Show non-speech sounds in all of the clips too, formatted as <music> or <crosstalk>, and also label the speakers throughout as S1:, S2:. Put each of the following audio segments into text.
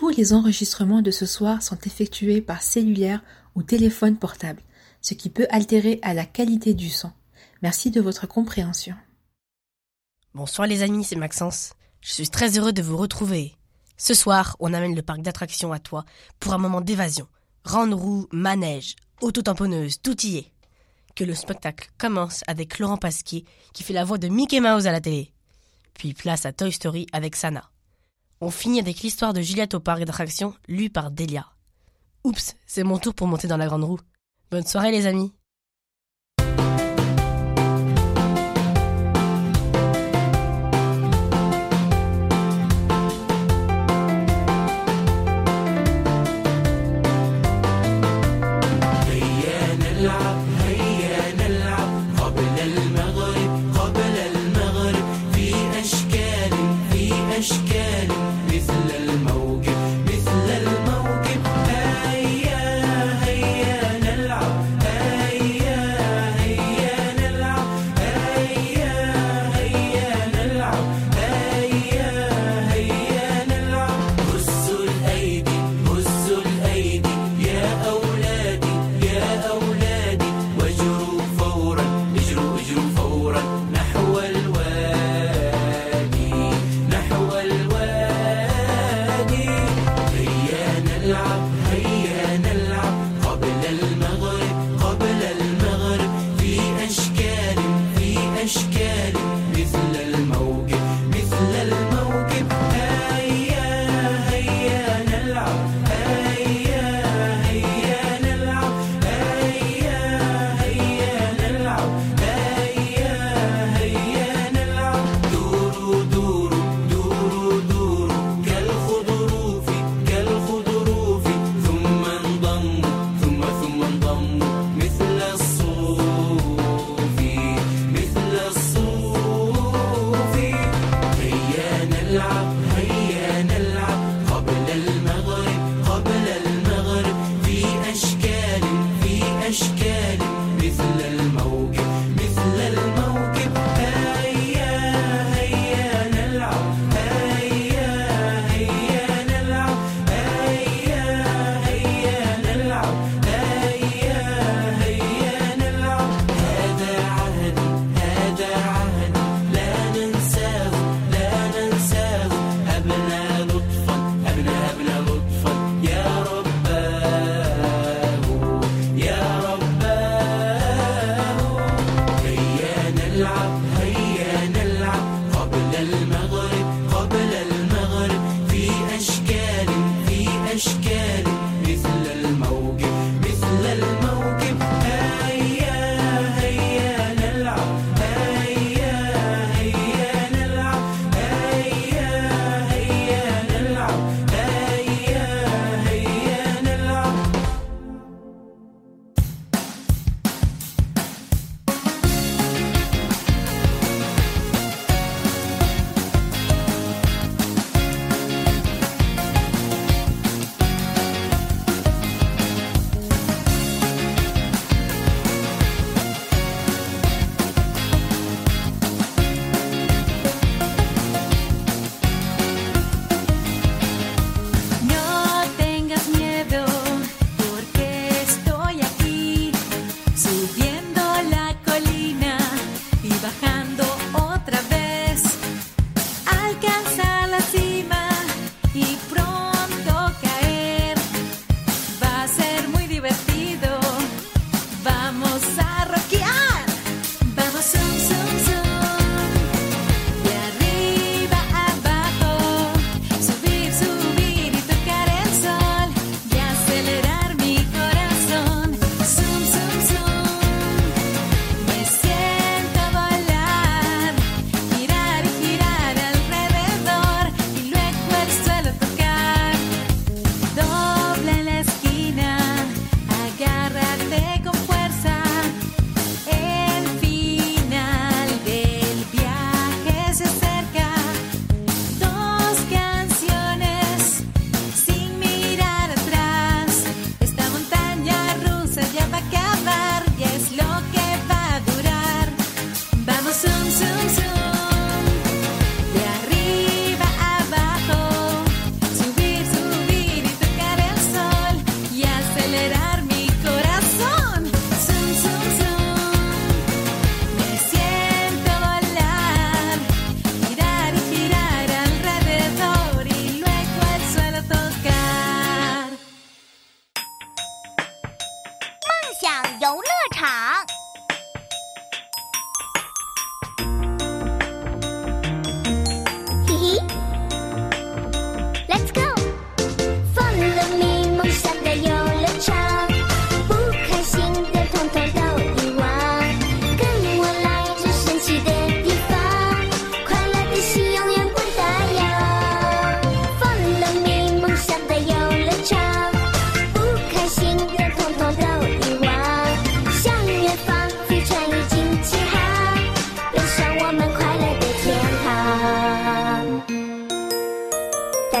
S1: tous les enregistrements de ce soir sont effectués par cellulaire ou téléphone portable, ce qui peut altérer à la qualité du son. Merci de votre compréhension.
S2: Bonsoir les amis, c'est Maxence. Je suis très heureux de vous retrouver. Ce soir, on amène le parc d'attractions à toi pour un moment d'évasion. Grande roue, manège, auto-tamponneuse, tout y est. Que le spectacle commence avec Laurent Pasquier qui fait la voix de Mickey Mouse à la télé. Puis place à Toy Story avec Sana. On finit avec l'histoire de Juliette au parc d'attractions lue par Delia. Oups, c'est mon tour pour monter dans la grande roue. Bonne soirée les amis.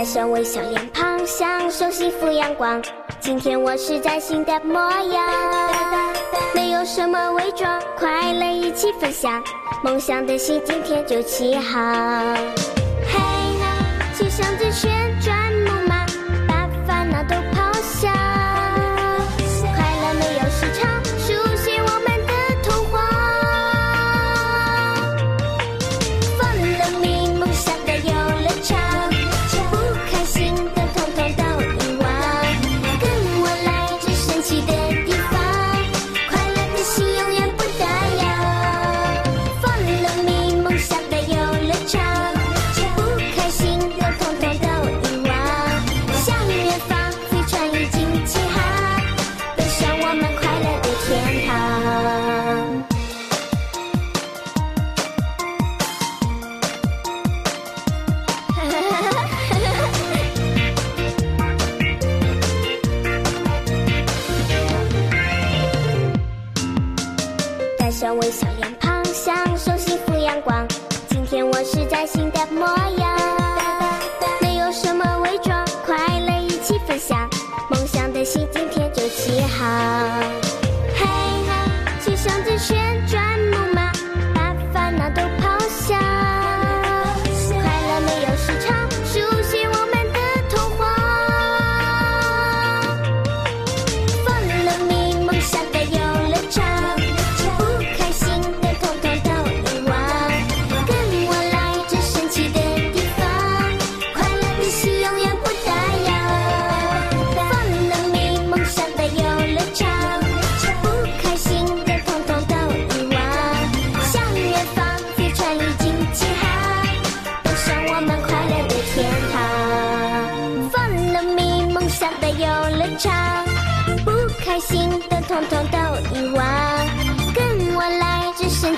S3: 带上微笑脸庞享受幸福阳光。今天我是崭新的模样。没有什么伪装快乐一起分享。梦想的心今天就启航。嘿就像最炫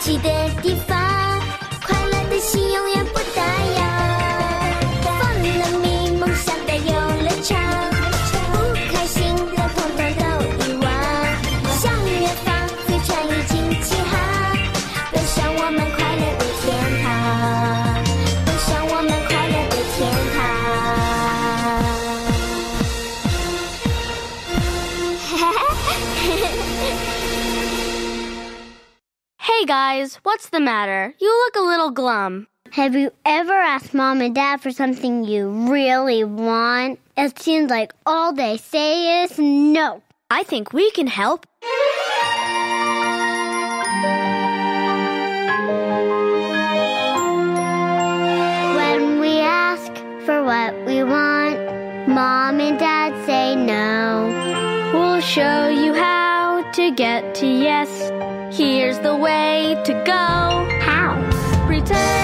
S3: luci del
S4: tifoso guys, what's the matter? You look a little glum.
S5: Have you ever asked mom and dad for something you really want? It seems like all they say is no.
S4: I think we can help.
S5: When we ask for what we want, mom and dad say no.
S4: We'll show you how to get to yes. Here's the way to go.
S5: How?
S4: Pretend.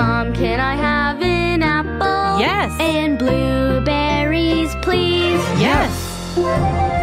S4: Mom, can I have an apple?
S2: Yes.
S4: And blueberries, please?
S2: Yes.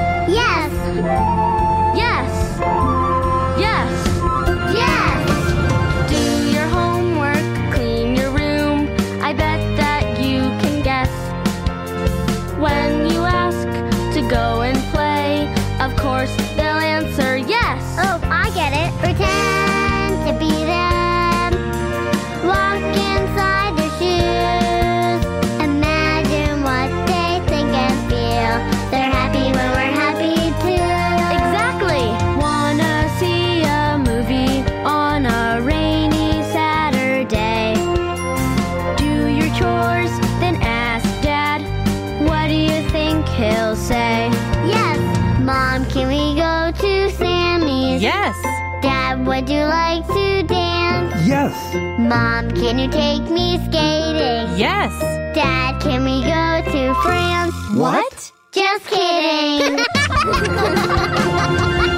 S5: Mom, can you
S3: take me skating?
S6: Yes.
S3: Dad, can we go to France?
S6: What?
S3: Just kidding. <laughs>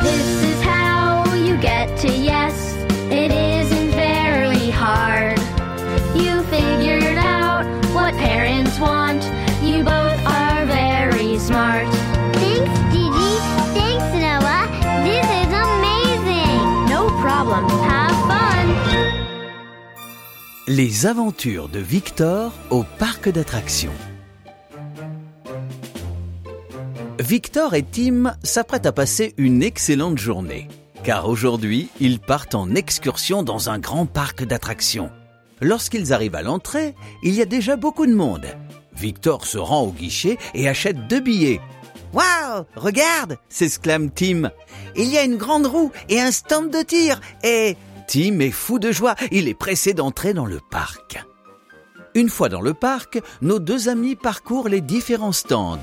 S4: This is how you get to yes. It isn't very hard. You figured out what parents want. You both are very smart.
S3: Thanks, Gigi. Thanks, Noah. This is amazing.
S4: No problem.
S7: Les aventures de Victor au parc d'attractions. Victor et Tim s'apprêtent à passer une excellente journée, car aujourd'hui, ils partent en excursion dans un grand parc d'attractions. Lorsqu'ils arrivent à l'entrée, il y a déjà beaucoup de monde. Victor se rend au guichet et achète deux billets. Waouh Regarde s'exclame Tim. Il y a une grande roue et un stand de tir et... Tim est fou de joie, il est pressé d'entrer dans le parc. Une fois dans le parc, nos deux amis parcourent les différents stands.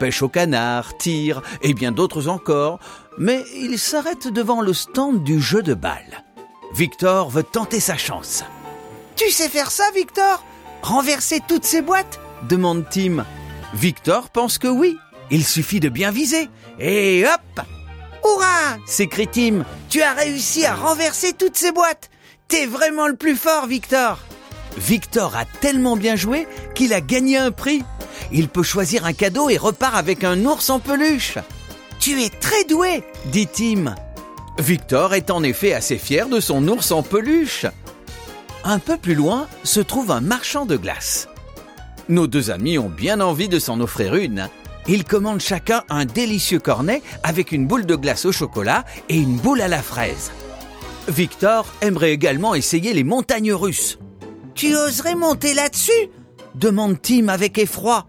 S7: Pêche au canard, tir et bien d'autres encore, mais ils s'arrêtent devant le stand du jeu de balle. Victor veut tenter sa chance. Tu sais faire ça, Victor? Renverser toutes ces boîtes? demande Tim. Victor pense que oui. Il suffit de bien viser. Et hop Hurrah s'écrie Tim. Tu as réussi à renverser toutes ces boîtes. T'es vraiment le plus fort, Victor. Victor a tellement bien joué qu'il a gagné un prix. Il peut choisir un cadeau et repart avec un ours en peluche. Tu es très doué, dit Tim. Victor est en effet assez fier de son ours en peluche. Un peu plus loin se trouve un marchand de glace. Nos deux amis ont bien envie de s'en offrir une. Ils commandent chacun un délicieux cornet avec une boule de glace au chocolat et une boule à la fraise. Victor aimerait également essayer les montagnes russes. Tu oserais monter là-dessus? demande Tim avec effroi.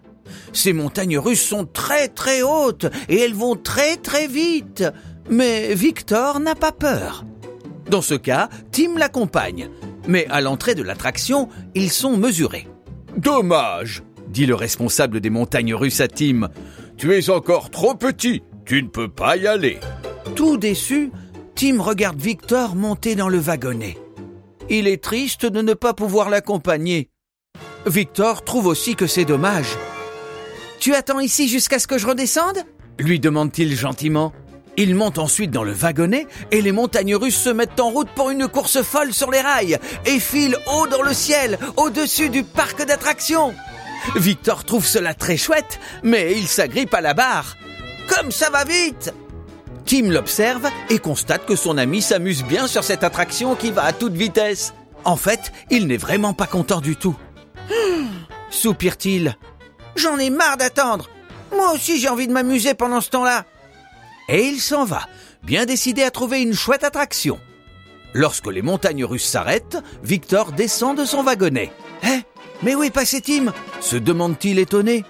S7: Ces montagnes russes sont très très hautes et elles vont très très vite. Mais Victor n'a pas peur. Dans ce cas, Tim l'accompagne. Mais à l'entrée de l'attraction, ils sont mesurés. Dommage, dit le responsable des montagnes russes à Tim. Tu es encore trop petit, tu ne peux pas y aller. Tout déçu, Tim regarde Victor monter dans le wagonnet. Il est triste de ne pas pouvoir l'accompagner. Victor trouve aussi que c'est dommage. Tu attends ici jusqu'à ce que je redescende? Lui demande-t-il gentiment. Il monte ensuite dans le wagonnet et les montagnes russes se mettent en route pour une course folle sur les rails et filent haut dans le ciel, au-dessus du parc d'attractions. Victor trouve cela très chouette, mais il s'agrippe à la barre. Comme ça va vite Tim l'observe et constate que son ami s'amuse bien sur cette attraction qui va à toute vitesse. En fait, il n'est vraiment pas content du tout. <gasps> Soupire-t-il. J'en ai marre d'attendre. Moi aussi j'ai envie de m'amuser pendant ce temps-là. Et il s'en va, bien décidé à trouver une chouette attraction. Lorsque les montagnes russes s'arrêtent, Victor descend de son wagonnet. Hein Mais où est passé Tim? se demande-t-il étonné.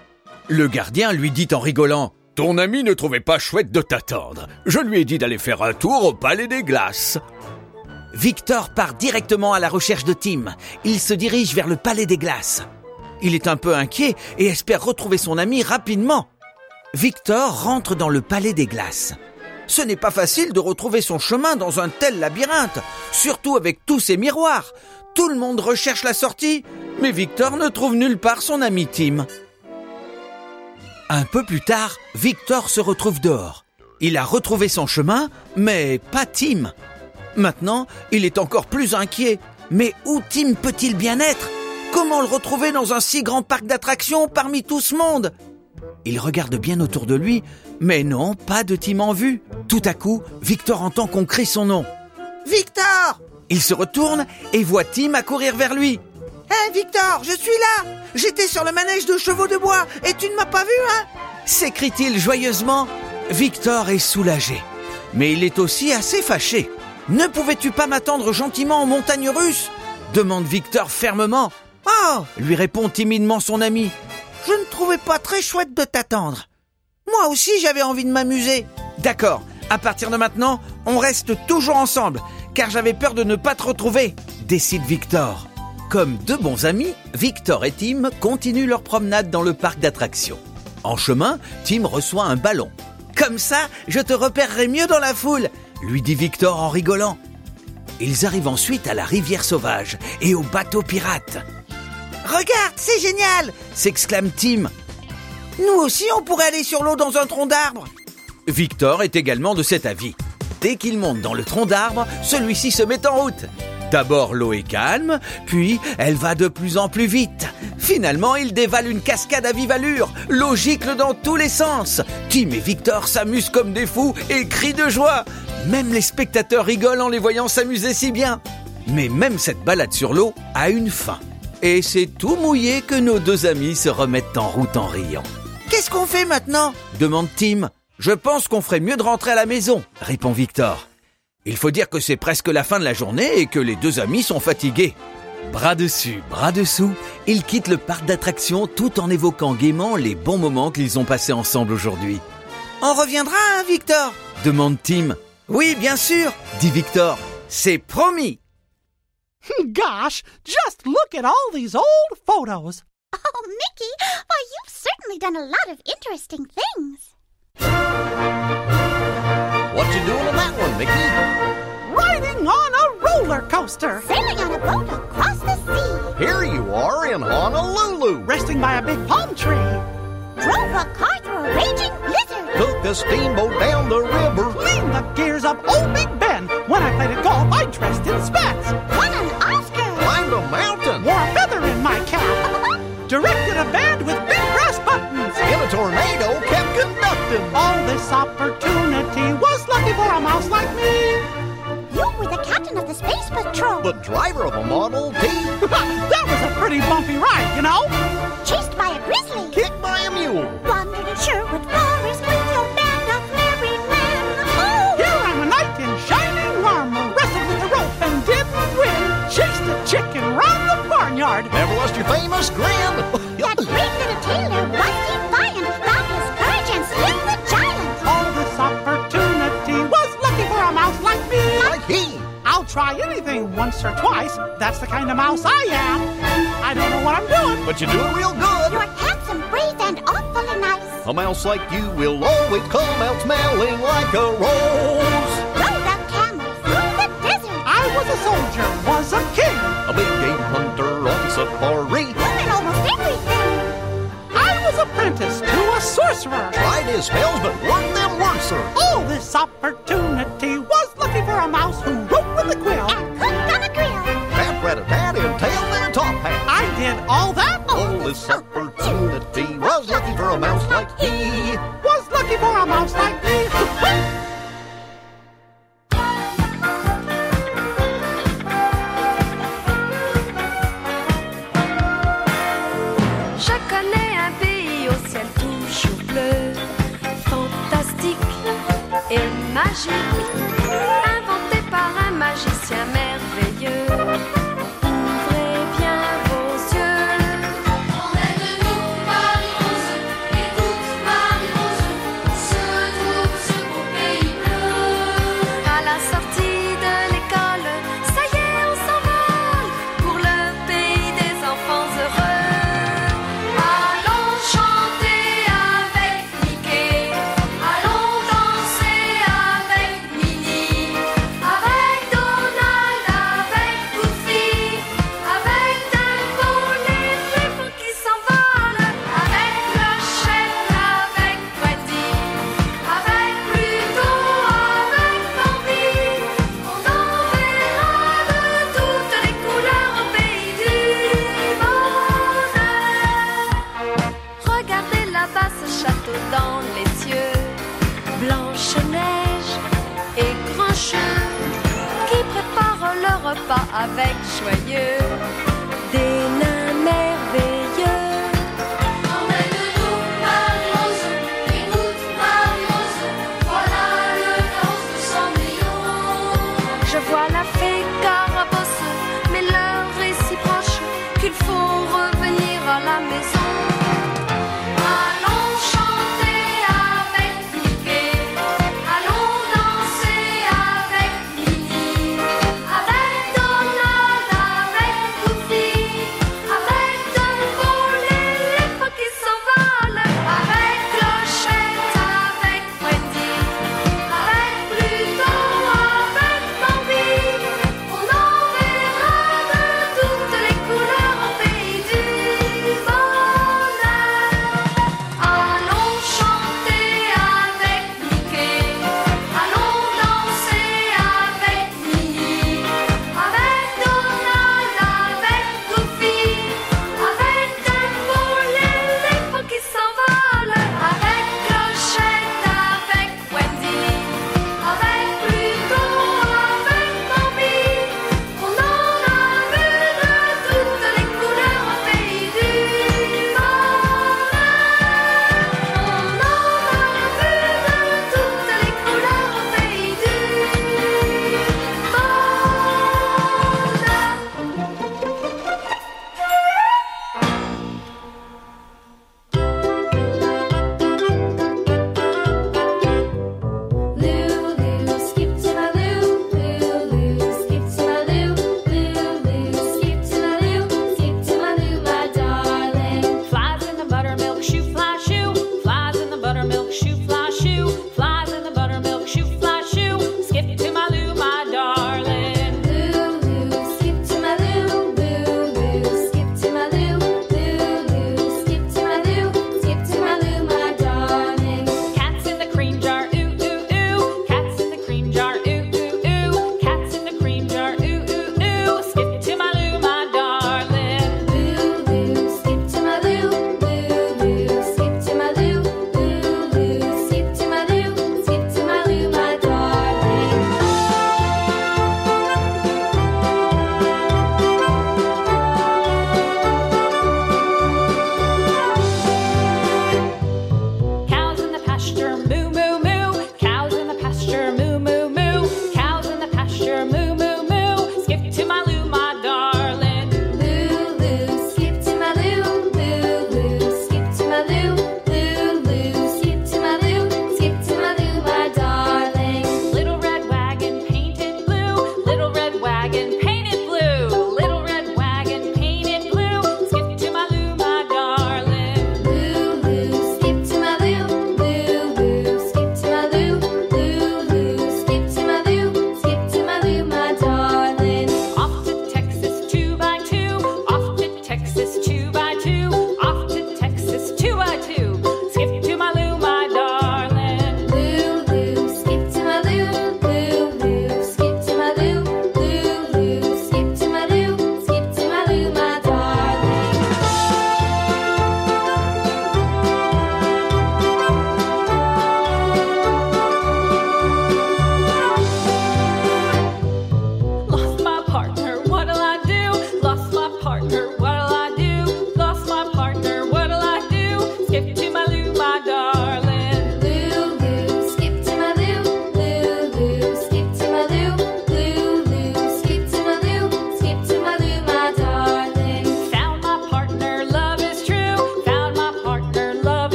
S7: Le gardien lui dit en rigolant Ton ami ne trouvait pas chouette de t'attendre. Je lui ai dit d'aller faire un tour au Palais des Glaces. Victor part directement à la recherche de Tim. Il se dirige vers le Palais des Glaces. Il est un peu inquiet et espère retrouver son ami rapidement. Victor rentre dans le Palais des Glaces. Ce n'est pas facile de retrouver son chemin dans un tel labyrinthe, surtout avec tous ces miroirs. Tout le monde recherche la sortie, mais Victor ne trouve nulle part son ami Tim. Un peu plus tard, Victor se retrouve dehors. Il a retrouvé son chemin, mais pas Tim. Maintenant, il est encore plus inquiet. Mais où Tim peut-il bien être? Comment le retrouver dans un si grand parc d'attractions parmi tout ce monde? Il regarde bien autour de lui, mais non, pas de Tim en vue. Tout à coup, Victor entend qu'on crie son nom. Victor Il se retourne et voit Tim accourir vers lui. Hé Victor, je suis là J'étais sur le manège de chevaux de bois et tu ne m'as pas vu, hein s'écrie-t-il joyeusement. Victor est soulagé, mais il est aussi assez fâché. Ne pouvais-tu pas m'attendre gentiment en montagne russe demande Victor fermement. Oh lui répond timidement son ami. Je ne trouvais pas très chouette de t'attendre. Moi aussi j'avais envie de m'amuser. D'accord, à partir de maintenant, on reste toujours ensemble, car j'avais peur de ne pas te retrouver, décide Victor. Comme deux bons amis, Victor et Tim continuent leur promenade dans le parc d'attractions. En chemin, Tim reçoit un ballon. Comme ça, je te repérerai mieux dans la foule, lui dit Victor en rigolant. Ils arrivent ensuite à la rivière sauvage et au bateau pirate. Regarde, c'est génial s'exclame Tim. Nous aussi, on pourrait aller sur l'eau dans un tronc d'arbre. Victor est également de cet avis. Dès qu'il monte dans le tronc d'arbre, celui-ci se met en route. D'abord, l'eau est calme, puis elle va de plus en plus vite. Finalement, il dévale une cascade à vive allure. L'eau gicle dans tous les sens. Tim et Victor s'amusent comme des fous et crient de joie. Même les spectateurs rigolent en les voyant s'amuser si bien. Mais même cette balade sur l'eau a une fin. Et c'est tout mouillé que nos deux amis se remettent en route en riant. Qu'est-ce qu'on fait maintenant? Demande Tim. Je pense qu'on ferait mieux de rentrer à la maison, répond Victor. Il faut dire que c'est presque la fin de la journée et que les deux amis sont fatigués. Bras dessus, bras dessous, ils quittent le parc d'attractions tout en évoquant gaiement les bons moments qu'ils ont passés ensemble aujourd'hui. On reviendra, hein, Victor? demande Tim. Oui, bien sûr, dit Victor. C'est promis. <laughs>
S8: Gosh, just look at all these old photos.
S3: Oh, Mickey, why, you've certainly done a lot of interesting things.
S9: What you doing on that one, Mickey?
S8: Riding on a roller coaster.
S3: Sailing on a boat across the sea.
S9: Here you are in Honolulu.
S8: Resting by a big palm tree.
S3: Drove a car through a raging blizzard.
S9: Took a steamboat down the river.
S8: Cleaned the gears of Old Big Ben. When I played at golf, I dressed in spats.
S3: Won an Oscar.
S9: Climbed a mountain.
S8: Wore a feather in my cap. <laughs> Directed a band with
S9: conducting.
S8: All this opportunity was lucky for a mouse like me.
S3: You were the captain of the Space Patrol.
S9: The driver of a Model T. <laughs>
S8: that was a pretty bumpy ride, you know.
S3: Chased by a grizzly.
S9: Kicked by a mule.
S3: Wandered in Sherwood Forest with your band of merry men. Oh!
S8: Here I'm a knight in shining armor. Wrestled with the rope and didn't win. Chased a chicken round the barnyard.
S9: Never lost your famous grin.
S3: That brave little tailor
S8: try anything once or twice. That's the kind of mouse I am. I don't know what I'm doing.
S9: But you're doing real good.
S3: You're handsome, brave, and awfully nice.
S9: A mouse like you will always come out smelling like a rose.
S3: Rode a camel through the desert.
S8: I was a soldier, was a king.
S9: A big game hunter on safari.
S3: Learning almost everything.
S8: I was apprenticed to a sorcerer.
S9: Tried his spells, but worked them worser.
S8: All this opportunity was lucky for a mouse who
S9: rat a and tail and top hat.
S8: I did all that.
S9: All this opportunity was lucky for a mouse like he.
S8: Was lucky for a mouse like me.
S10: Je Blanche-Neige et Grincheux qui préparent le repas avec joyeux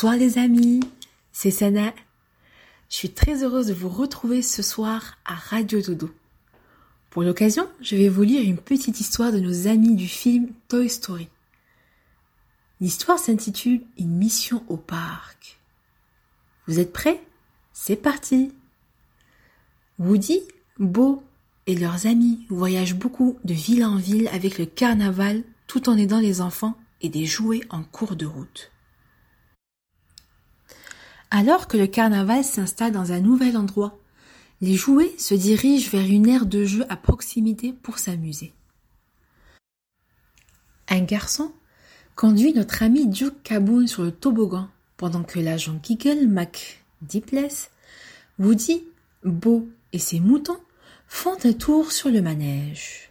S1: Bonsoir les amis, c'est Sana. Je suis très heureuse de vous retrouver ce soir à Radio Dodo. Pour l'occasion, je vais vous lire une petite histoire de nos amis du film Toy Story. L'histoire s'intitule Une mission au parc. Vous êtes prêts? C'est parti Woody, Bo et leurs amis voyagent beaucoup de ville en ville avec le carnaval tout en aidant les enfants et des jouets en cours de route. Alors que le carnaval s'installe dans un nouvel endroit, les jouets se dirigent vers une aire de jeu à proximité pour s'amuser. Un garçon conduit notre ami Duke Caboon sur le toboggan pendant que l'agent Giggle McDipless, Woody, Bo et ses moutons font un tour sur le manège.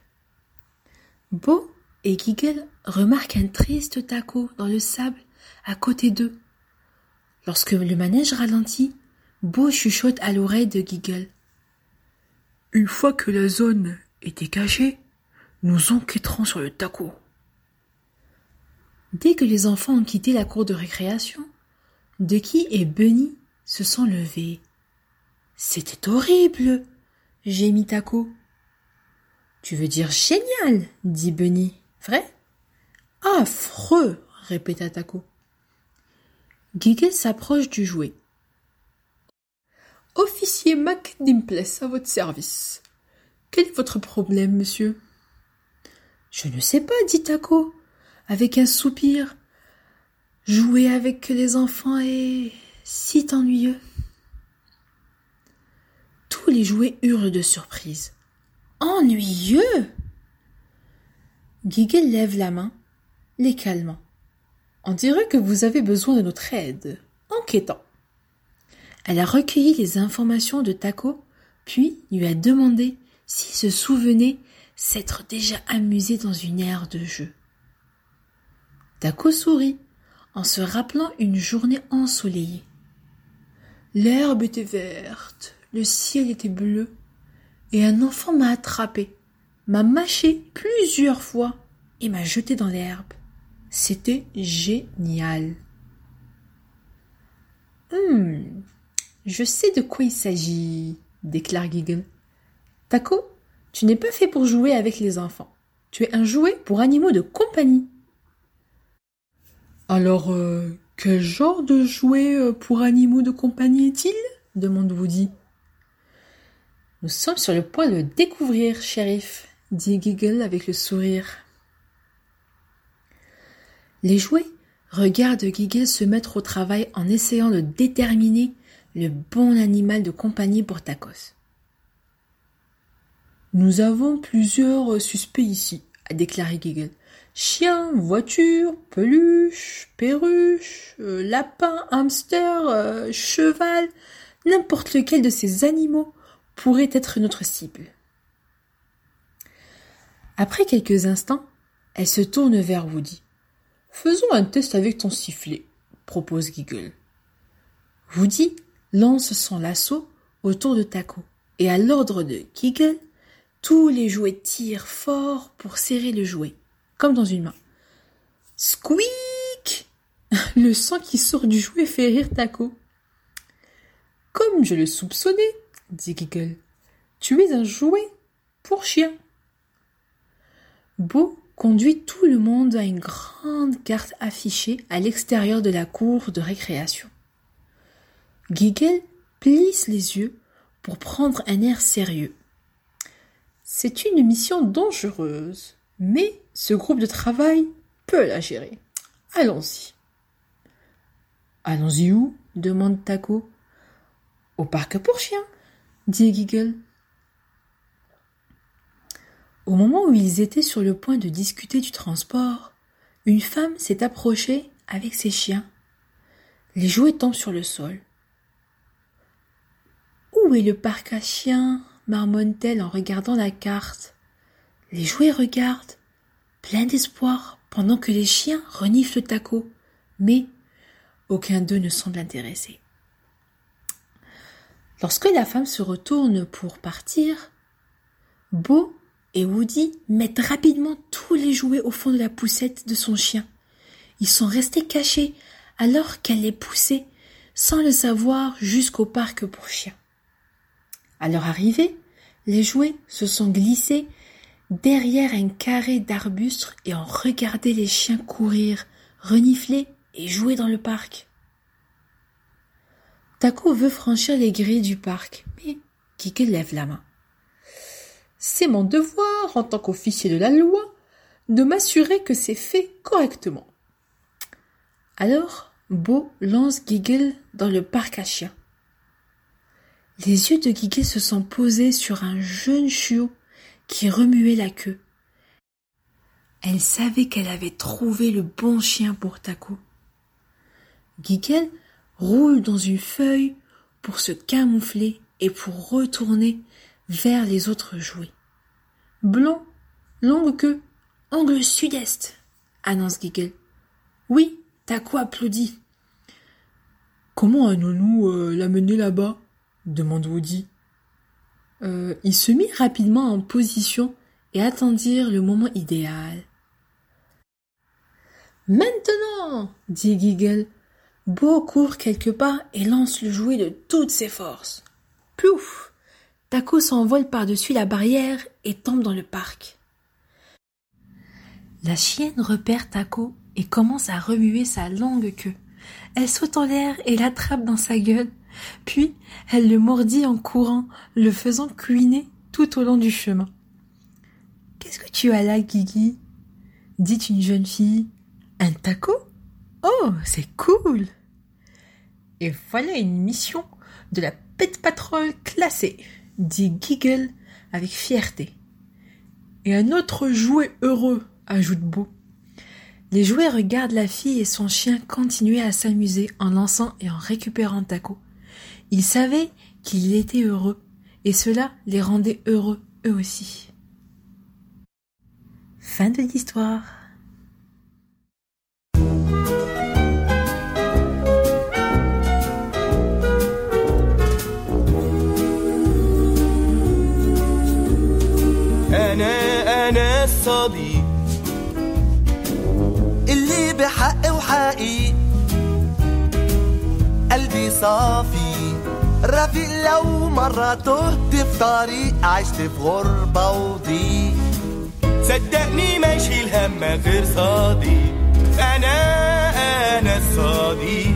S1: Bo et Giggle remarquent un triste taco dans le sable à côté d'eux. Lorsque le manège ralentit, Bo chuchote à l'oreille de Giggle. Une fois que la zone est dégagée, nous enquêterons sur le taco. Dès que les enfants ont quitté la cour de récréation, Ducky et Bunny se sont levés. C'était horrible, gémit Taco. Tu veux dire génial, dit Bunny. Vrai? Affreux, répéta Taco. Giggle s'approche du jouet. Officier McDimples à votre service. Quel est votre problème, monsieur? Je ne sais pas, dit Taco, avec un soupir. Jouer avec les enfants est si ennuyeux. Tous les jouets hurlent de surprise. Ennuyeux? Giggle lève la main, les calmant. On dirait que vous avez besoin de notre aide. Enquêtant. Elle a recueilli les informations de Taco, puis lui a demandé s'il se souvenait s'être déjà amusé dans une aire de jeu. Taco sourit en se rappelant une journée ensoleillée. L'herbe était verte, le ciel était bleu, et un enfant m'a attrapé, m'a mâché plusieurs fois et m'a jeté dans l'herbe. C'était génial. Hum, je sais de quoi il s'agit, déclare Giggle. Taco, tu n'es pas fait pour jouer avec les enfants. Tu es un jouet pour animaux de compagnie. Alors, euh, quel genre de jouet euh, pour animaux de compagnie est-il? demande Woody. Nous sommes sur le point de le découvrir, shérif, dit Giggle avec le sourire. Les jouets regardent Giggle se mettre au travail en essayant de déterminer le bon animal de compagnie pour Tacos. Nous avons plusieurs suspects ici, a déclaré Giggle. Chien, voiture, peluche, perruche, euh, lapin, hamster, euh, cheval, n'importe lequel de ces animaux pourrait être notre cible. Après quelques instants, elle se tourne vers Woody. Faisons un test avec ton sifflet, propose Giggle. Woody lance son lasso autour de Taco, et à l'ordre de Giggle, tous les jouets tirent fort pour serrer le jouet, comme dans une main. Squeak <laughs> Le sang qui sort du jouet fait rire Taco. Comme je le soupçonnais, dit Giggle, tu es un jouet pour chien. Beau conduit tout le monde à une grande carte affichée à l'extérieur de la cour de récréation. Giggle plisse les yeux pour prendre un air sérieux. C'est une mission dangereuse, mais ce groupe de travail peut la gérer. Allons-y. Allons-y où? demande Taco. Au parc pour chiens, dit Giggle. Au moment où ils étaient sur le point de discuter du transport, une femme s'est approchée avec ses chiens. Les jouets tombent sur le sol. Où est le parc à chiens? marmonne-t-elle en regardant la carte. Les jouets regardent, pleins d'espoir, pendant que les chiens reniflent le taco, mais aucun d'eux ne semble intéressé. Lorsque la femme se retourne pour partir, Beau et Woody mettent rapidement tous les jouets au fond de la poussette de son chien. Ils sont restés cachés alors qu'elle les poussait, sans le savoir, jusqu'au parc pour chiens. À leur arrivée, les jouets se sont glissés derrière un carré d'arbustes et ont regardé les chiens courir, renifler et jouer dans le parc. Taco veut franchir les grilles du parc, mais Kike lève la main. C'est mon devoir, en tant qu'officier de la loi, de m'assurer que c'est fait correctement. Alors, Beau lance Giggle dans le parc à chiens. Les yeux de Guiguet se sont posés sur un jeune chiot qui remuait la queue. Elle savait qu'elle avait trouvé le bon chien pour Taco. Guiguel roule dans une feuille pour se camoufler et pour retourner vers les autres jouets. Blanc, longue queue, angle sud-est, annonce Guiguel. Oui, Taco applaudit. Comment allons-nous euh, l'amener là-bas? demande Woody. Euh, ils se mirent rapidement en position et attendirent le moment idéal. Maintenant, dit Giggle. Beau court quelque part et lance le jouet de toutes ses forces. Plouf Taco s'envole par-dessus la barrière et tombe dans le parc. La chienne repère Taco et commence à remuer sa longue queue. Elle saute en l'air et l'attrape dans sa gueule. Puis elle le mordit en courant, le faisant cuiner tout au long du chemin. Qu'est-ce que tu as là, Guigui? dit une jeune fille. Un taco? Oh, c'est cool Et voilà une mission de la Pet Patrol classée, dit Giggle avec fierté. Et un autre jouet heureux, ajoute Beau. Les jouets regardent la fille et son chien continuer à s'amuser en lançant et en récupérant Taco. Ils savaient qu'il était heureux, et cela les rendait heureux eux aussi. Fin de l'histoire.
S11: أنا أنا الصديق اللي بحق وحقيق قلبي صافي. رفيق لو مرة تهت في طريق عشت في غربة وضيق صدقني ما يشيل هم غير صديق أنا أنا الصديق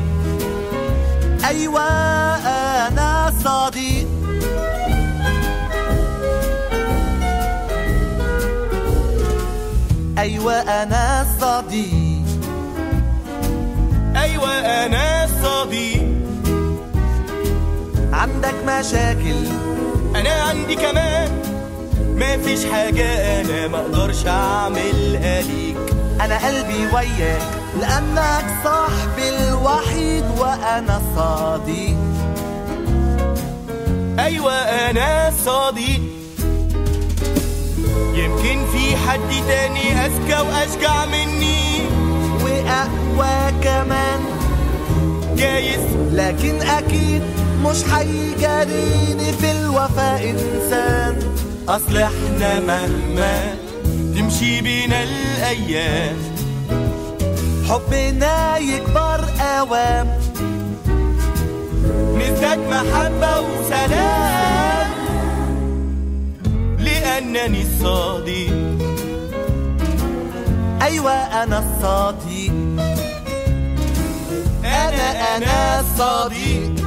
S11: أيوة أنا الصديق أيوة أنا الصديق
S12: أيوة أنا الصديق
S11: عندك مشاكل؟
S12: أنا عندي كمان. مفيش حاجة أنا مقدرش أعملها ليك.
S11: أنا قلبي وياك لأنك صاحبي الوحيد وأنا صديق
S12: أيوة أنا صديق يمكن في حد تاني أذكى وأشجع مني.
S11: وأقوى كمان.
S12: جايز.
S11: لكن أكيد مش هيجاريني في الوفاء إنسان.
S12: أصل إحنا مهما تمشي بينا الأيام.
S11: حبنا يكبر أوام.
S12: نزداد محبة وسلام. أنني الصادق
S11: أيوة أنا الصادق أنا أنا
S13: الصادق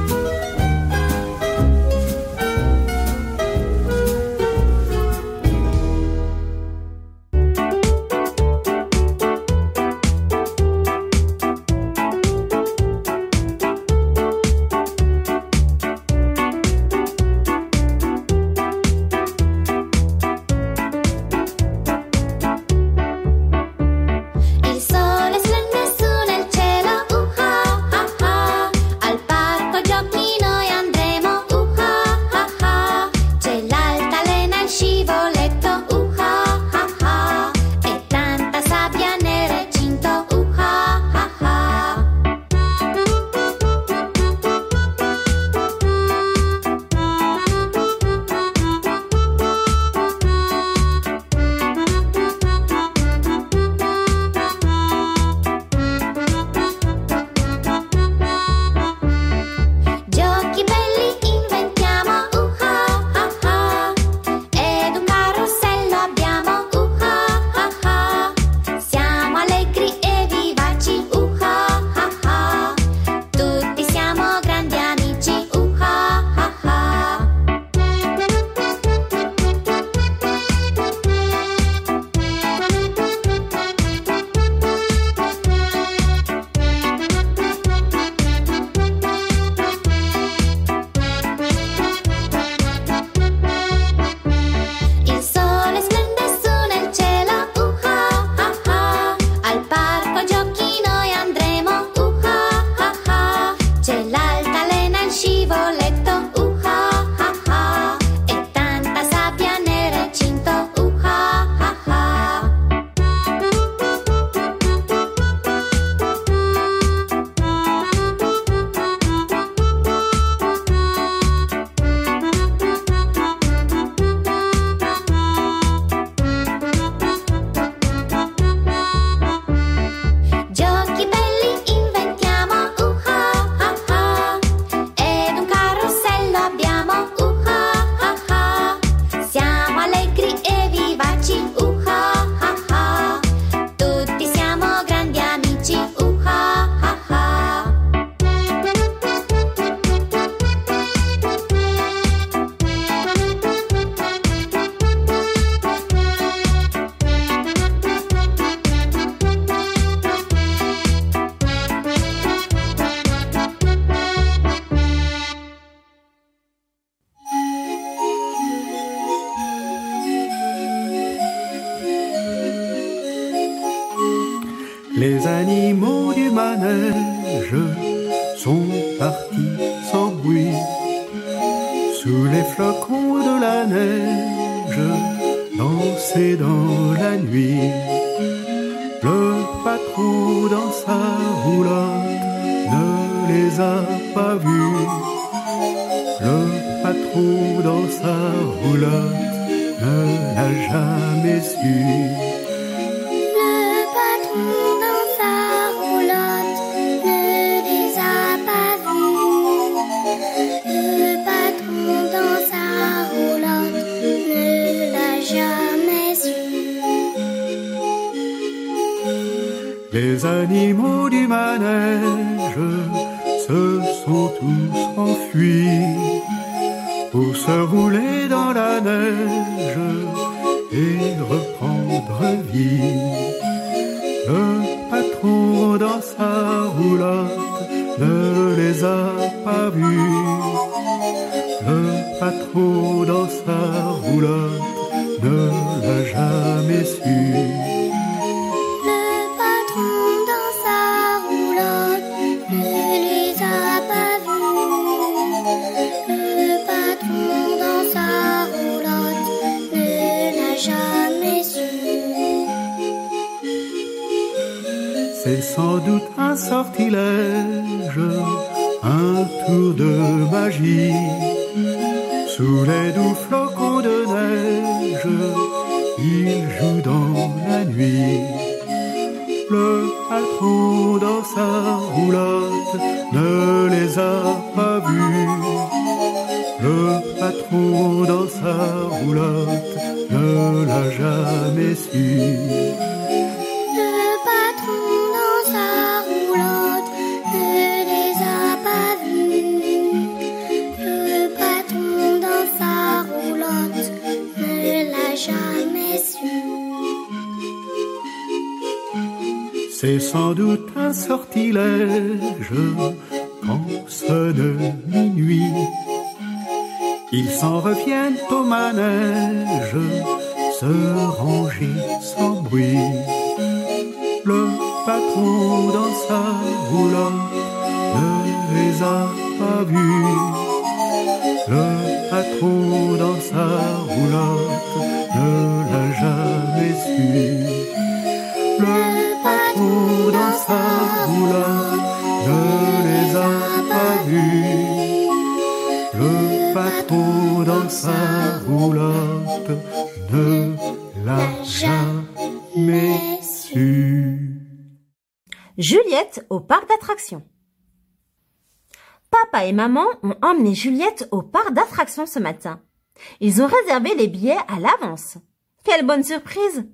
S14: Les animaux du manège se sont tous enfuis pour se rouler dans la neige et reprendre vie. Ils s'en reviennent au manège, se ranger sans bruit. Le patron dans sa roulotte ne les a pas vus. Le patron dans sa roulotte ne
S15: Juliette au parc d'attractions. Papa et maman ont emmené Juliette au parc d'attractions ce matin. Ils ont réservé les billets à l'avance. Quelle bonne surprise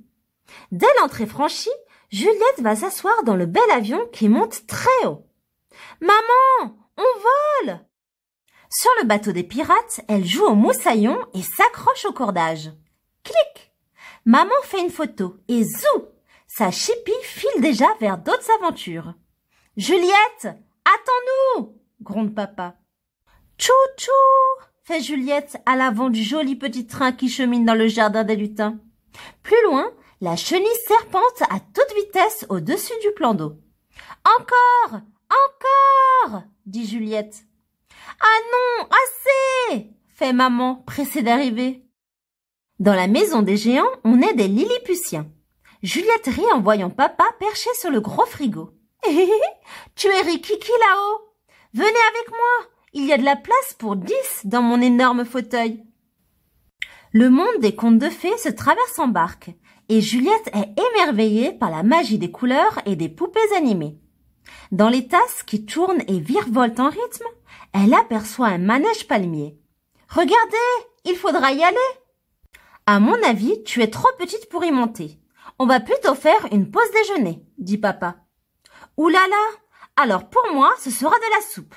S15: Dès l'entrée franchie, Juliette va s'asseoir dans le bel avion qui monte très haut. Maman, on vole Sur le bateau des pirates, elle joue au moussaillon et s'accroche au cordage. Clic Maman fait une photo et zou Sa chipie file déjà vers d'autres aventures. Juliette, attends-nous gronde papa. Tchou-tchou fait Juliette à l'avant du joli petit train qui chemine dans le jardin des lutins. Plus loin, la chenille serpente à toute vitesse au-dessus du plan d'eau. Encore Encore dit Juliette. Ah non, assez fait maman, pressée d'arriver. Dans la maison des géants, on est des Lilliputiens. Juliette rit en voyant papa perché sur le gros frigo. <laughs> tu es Rikiki là-haut Venez avec moi, il y a de la place pour dix dans mon énorme fauteuil. Le monde des contes de fées se traverse en barque, et Juliette est émerveillée par la magie des couleurs et des poupées animées. Dans les tasses qui tournent et virevoltent en rythme, elle aperçoit un manège palmier. Regardez, il faudra y aller. À mon avis, tu es trop petite pour y monter. On va plutôt faire une pause déjeuner, dit papa. Ouh là là, alors pour moi, ce sera de la soupe.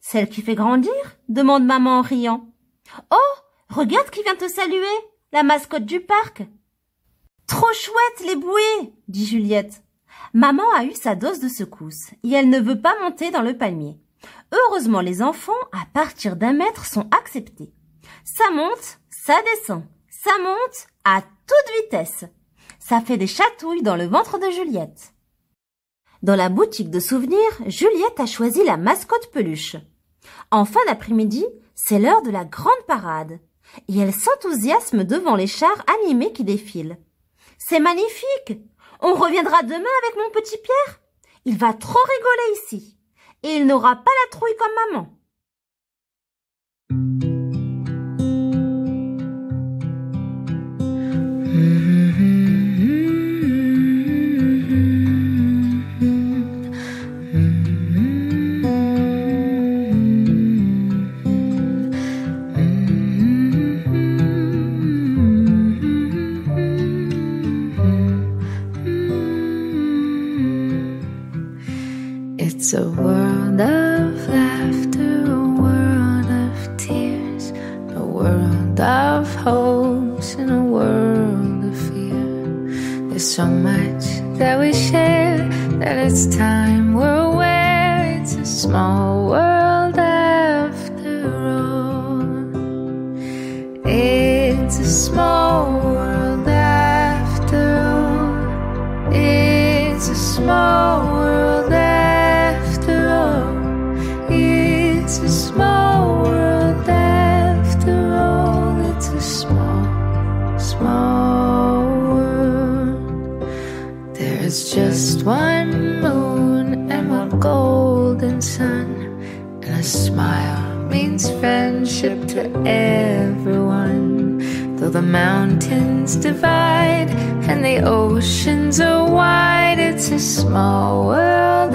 S15: Celle qui fait grandir demande maman en riant. Oh, regarde qui vient te saluer, la mascotte du parc. Trop chouette les bouées, dit Juliette. Maman a eu sa dose de secousse et elle ne veut pas monter dans le palmier. Heureusement, les enfants, à partir d'un mètre, sont acceptés. Ça monte, ça descend, ça monte à toute vitesse. Ça fait des chatouilles dans le ventre de Juliette. Dans la boutique de souvenirs, Juliette a choisi la mascotte peluche. En fin d'après-midi, c'est l'heure de la grande parade. Et elle s'enthousiasme devant les chars animés qui défilent. C'est magnifique! On reviendra demain avec mon petit Pierre. Il va trop rigoler ici. Et il n'aura pas la trouille comme maman.
S16: So much that we share that it's time we're aware. It's a small world the mountains divide and the oceans are wide, it's a small world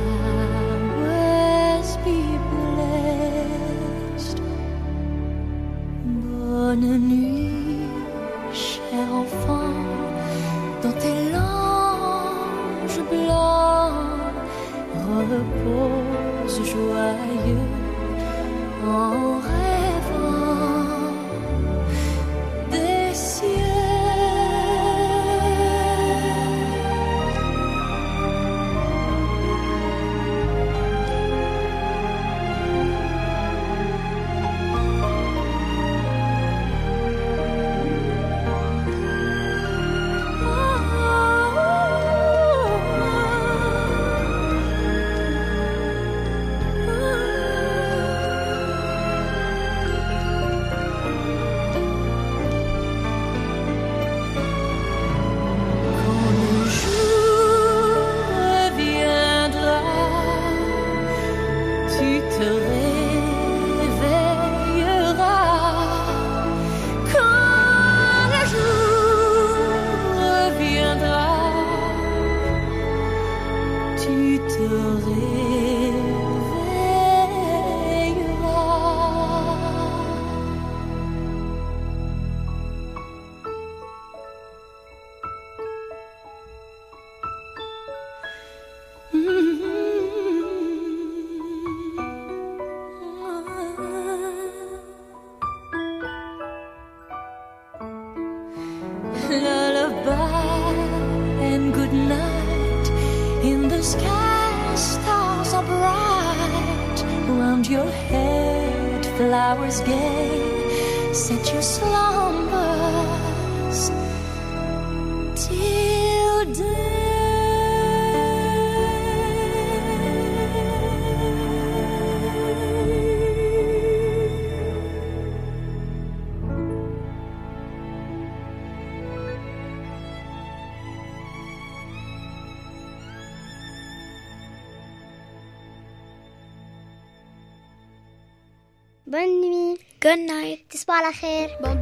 S17: Slager.